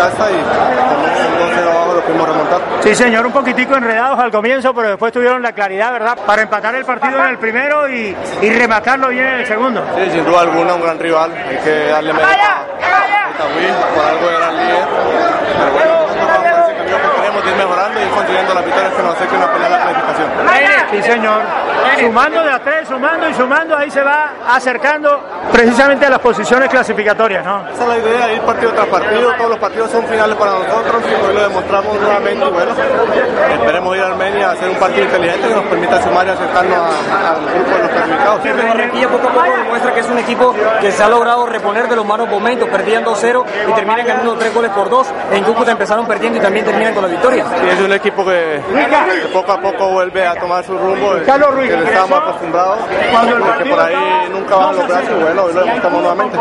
casa y con 2-0 abajo lo pudimos remontar. Sí, señor, un poquitico enredados al comienzo, pero después tuvieron la claridad, ¿verdad?, para empatar el partido en el primero y, y rematarlo bien en el segundo. Sí, sin duda alguna, un gran rival. Hay que darle mérito a Tawil, por algo era el líder. Pero bueno, nosotros vamos en ese que queremos pues, ir mejorando y ir construyendo las victorias que nos acerquen a pelear la clasificación. Sí, señor. Sumando de a tres, sumando y sumando, ahí se va acercando precisamente a las posiciones clasificatorias, ¿no? Esa es la idea, ir partido tras partido. Todos los partidos son finales para nosotros y hoy lo demostramos nuevamente. Bueno, esperemos ir a Armenia a hacer un partido inteligente que nos permita sumar y acercarnos al grupo clasificados. Barranquilla poco a poco demuestra que es un equipo que se ha logrado reponer de los malos momentos, perdían 2-0 y terminan ganando 3 goles por 2. En Cúcuta empezaron perdiendo y también terminan con la victoria. Y es un equipo que, que poco a poco vuelve a tomar su rumbo, Carlos Ruiz, que le estamos acostumbrados, que partido por ahí nunca bajan los brazos y bueno, hoy lo demostramos nuevamente.